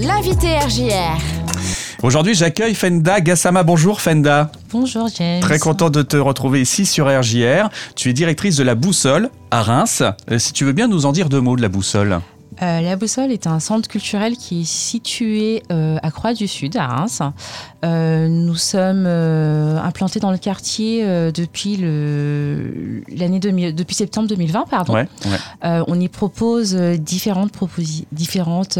L'invité RJR. Aujourd'hui, j'accueille Fenda Gassama. Bonjour Fenda. Bonjour James. Très content de te retrouver ici sur RJR. Tu es directrice de la Boussole à Reims. Euh, Si tu veux bien nous en dire deux mots de la Boussole. Euh, la Boussole est un centre culturel qui est situé euh, à Croix du Sud, à Reims. Euh, nous sommes euh, implantés dans le quartier euh, depuis l'année 2000 depuis septembre 2020, pardon. Ouais, ouais. Euh, on y propose différentes proposi- différentes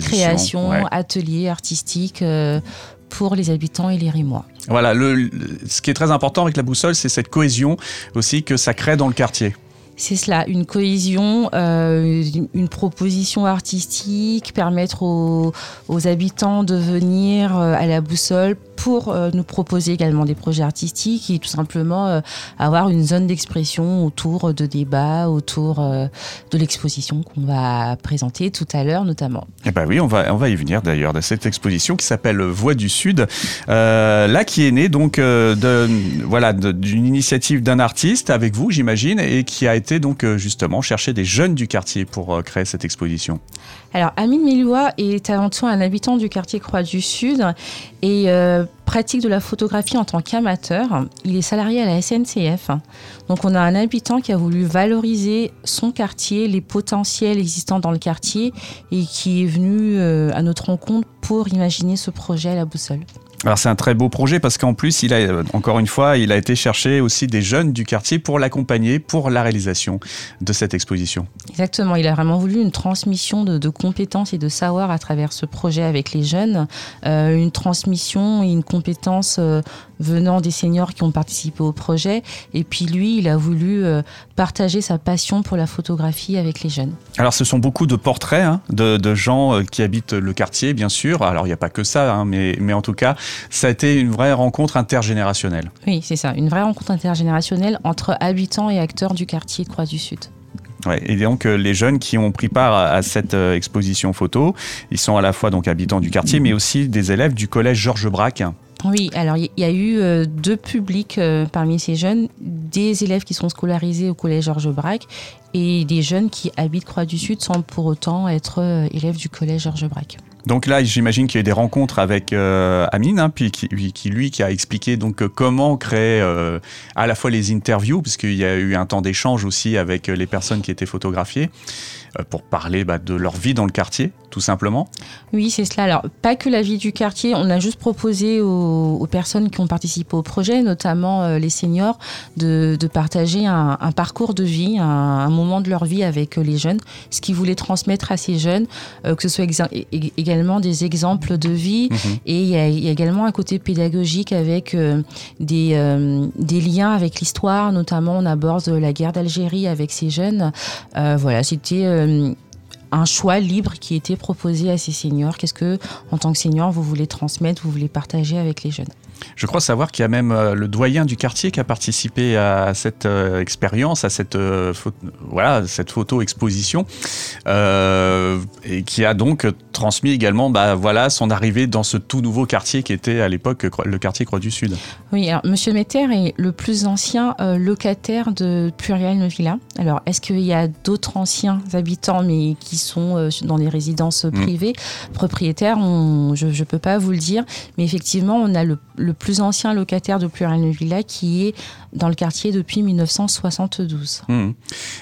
créations, ouais. ateliers artistiques euh, pour les habitants et les Rémois. Voilà, le, le- ce qui est très important avec la Boussole, c'est cette cohésion aussi que ça crée dans le quartier. C'est cela, une cohésion, euh, une- proposition artistique, permettre aux, aux habitants de venir euh, à la boussole pour euh, nous proposer également des projets artistiques et tout simplement euh, avoir une zone d'expression autour de débats, autour euh, de l'exposition qu'on va présenter tout à l'heure notamment. Eh ben oui, on va, on va y venir d'ailleurs de cette exposition qui s'appelle Voix du Sud, euh, là qui est née donc euh, de, voilà d'une initiative d'un artiste avec vous, j'imagine, et qui a été donc justement chercher des jeunes du quartier pour créer cette exposition. Alors, Amine Meloua est avant tout un habitant du quartier Croix du Sud et euh, pratique de la photographie en tant qu'amateur. Il est salarié à la SNCF. Donc, on a un habitant qui a voulu valoriser son quartier, les potentiels existants dans le quartier et qui est venu euh, à notre rencontre pour imaginer ce projet à la boussole. Alors c'est un très beau projet parce qu'en plus, il a euh, encore une fois, il a été chercher aussi des jeunes du quartier pour l'accompagner pour la réalisation de cette exposition. Exactement, il a vraiment voulu une transmission de, compétences et de savoir à travers ce projet avec les jeunes, euh, une transmission et une compétence euh, venant des seniors qui ont participé au projet. Et puis lui, il a voulu euh, partager sa passion pour la photographie avec les jeunes. Alors ce sont beaucoup de portraits hein, de, de gens euh, qui habitent le quartier, bien sûr. Alors il n'y a pas que ça, hein, mais, mais en tout cas, ça a été une vraie rencontre intergénérationnelle. Oui, c'est ça, une vraie rencontre intergénérationnelle entre habitants et acteurs du quartier de Croix-du-Sud. Ouais, et donc euh, les jeunes qui ont pris part à, à cette euh, exposition photo, ils sont à la fois donc habitants du quartier, mais aussi des élèves du collège Georges Braque. Oui, alors il y a eu euh, deux publics euh, parmi ces jeunes, des élèves qui sont scolarisés au collège Georges Braque et des jeunes qui habitent Croix-du-Sud sans pour autant être euh, élèves du collège Georges Braque. Donc là, j'imagine qu'il y a eu des rencontres avec euh, Amine, hein, puis qui, lui- qui, a expliqué donc comment créer à la fois les interviews, parce qu'il y a eu un temps d'échange aussi avec les personnes qui étaient photographiées pour parler bah, de leur vie dans le quartier, tout simplement. Oui, c'est cela. Alors, pas que la vie du quartier, on a juste proposé aux, aux personnes qui ont participé au projet, notamment euh, les seniors, de, de partager un, un parcours de vie, un, un moment de leur vie avec euh, les jeunes, ce qu'ils voulaient transmettre à ces jeunes, euh, que ce soit également des exemples de vie. Mhm. Et il y, a, il y a également un côté pédagogique avec euh, des, euh, des liens avec l'histoire, notamment on aborde la guerre d'Algérie avec ces jeunes. Euh, voilà, c'était euh, un choix libre qui était proposé à ces seniors. Qu'est-ce que, en tant que senior, vous voulez transmettre, vous voulez partager avec les jeunes? Je crois savoir qu'il y a même euh, le doyen du quartier qui a participé à cette euh, expérience, à cette, euh, voilà, cette photo-exposition, euh, et qui a donc transmis également bah, voilà, son arrivée dans ce tout nouveau quartier qui était à l'époque le quartier Croix du Sud. Oui, alors Monsieur Metter est le plus ancien locataire de Pluriel Villa. Alors, est-ce qu'il y a d'autres anciens habitants, mais qui sont dans des résidences privées, propriétaires on- Je ne peux pas vous le dire. Mais effectivement, on a le, le plus ancien locataire de Pluriel Villa qui est dans le quartier depuis 1972. Mhm.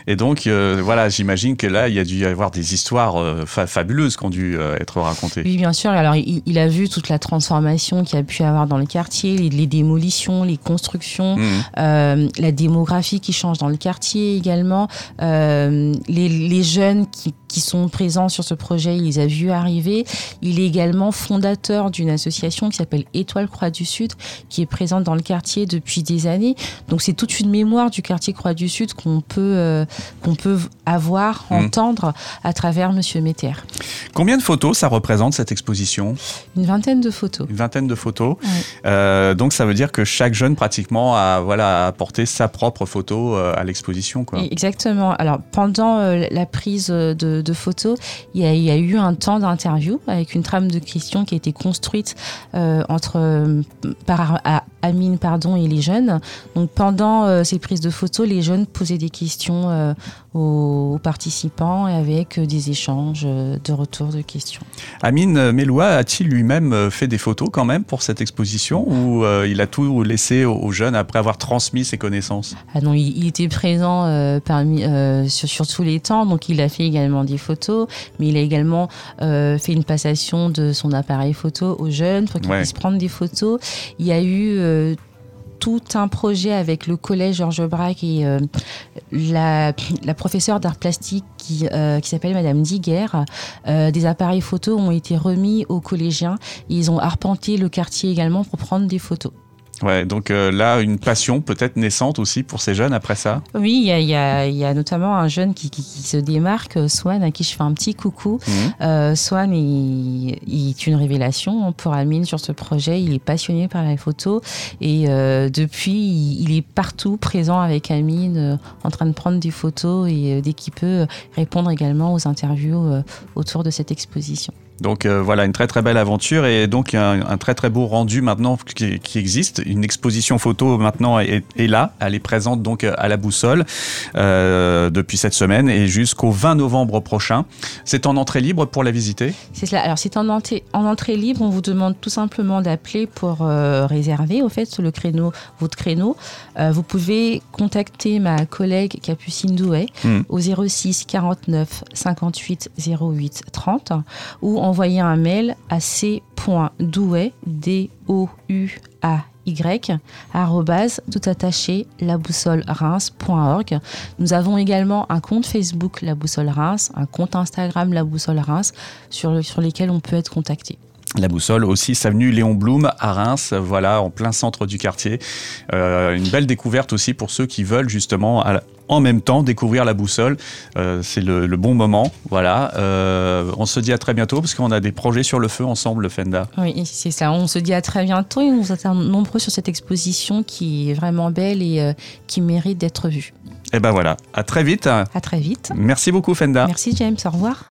Et donc, euh, voilà, j'imagine que là, il y a dû y avoir des histoires euh, fa- fabuleuses qui ont dû euh, être racontées. Oui, bien sûr. Alors, il, il a vu toute la transformation qu'il y a pu avoir dans le quartier, les, les démolitions, les constructions, euh, la démographie qui change dans le quartier également, les, les jeunes qui, qui sont présents sur ce projet, il les a vus arriver. Il est également fondateur d'une association qui s'appelle Étoile Croix du Sud, qui est présente dans le quartier depuis des années. Donc c'est toute une mémoire du quartier Croix du Sud qu'on peut, euh, qu'on peut avoir, Mhm. entendre à travers Monsieur Metter. Combien de photos ça représente cette exposition? Une vingtaine de photos. Une vingtaine de photos. Euh, donc ça veut dire que chaque jeune pratiquement a voilà apporté sa propre photo euh, à l'exposition Exactement. Alors, pendant la prise de, de photos, il y, a, eu un temps d'interview avec une trame de questions qui a été construite euh, entre, euh, par, à- Amine pardon, et les jeunes. Donc pendant ces prises de photos, les jeunes posaient des questions aux, participants et avec des échanges de retour de questions. Amine Meloua a-t-il lui-même fait des photos quand même pour cette exposition ou il a tout laissé aux jeunes après avoir transmis ses connaissances? Ah non, il, était présent parmi, sur, sur, tous les temps, donc il a fait également des photos, mais il a également fait une passation de son appareil photo aux jeunes pour qu'ils puissent prendre des photos. Il y a eu euh, tout un projet avec le collège Georges Braque et euh, la, professeure d'art plastique qui, euh, qui s'appelle Madame Diguer. des appareils photos ont été remis aux collégiens. Ils ont arpenté le quartier également pour prendre des photos. Ouais, donc euh, là, une passion peut-être naissante aussi pour ces jeunes après ça? Oui, il y a, y a, notamment un jeune qui, qui, se démarque, euh, Swan, à qui je fais un petit coucou. Euh, Swan il, est une révélation pour Amine sur ce projet. Il est passionné par la photo et depuis, il, est partout présent avec Amine, en train de prendre des photos et dès qu'il peut répondre également aux interviews autour de cette exposition. Donc euh, voilà, une très très belle aventure et donc un, un très très beau rendu maintenant qui, qui, existe. Une exposition photo maintenant est, est, là, elle est présente donc à la boussole euh, depuis cette semaine et jusqu'au 20 novembre prochain. C'est en entrée libre pour la visiter? C'est cela. Alors c'est en, entrée, en entrée libre, on vous demande tout simplement d'appeler pour euh, réserver au fait le créneau, votre créneau. Euh, vous pouvez contacter ma collègue Capucine Douet hmm. au 06 49 58 08 30 ou en envoyer un mail à c.douet, d o u a y tout attaché la boussole reims.org. Nous avons également un compte Facebook La Boussole Reims, un compte Instagram La Boussole Reims sur, sur lesquels on peut être contacté. La boussole aussi, avenue Léon Blum à Reims, voilà, en plein centre du quartier. Euh, une belle découverte aussi pour ceux qui veulent justement en même temps découvrir la boussole. Euh, c'est le, bon moment, voilà. Euh, on se dit à très bientôt parce qu'on a des projets sur le feu ensemble, Fenda. Oui, c'est ça. On se dit à très bientôt et nous attendons nombreux sur cette exposition qui est vraiment belle et qui mérite d'être vue. Et eh ben voilà, à très vite. À très vite. Merci beaucoup, Fenda. Merci, James. Au revoir.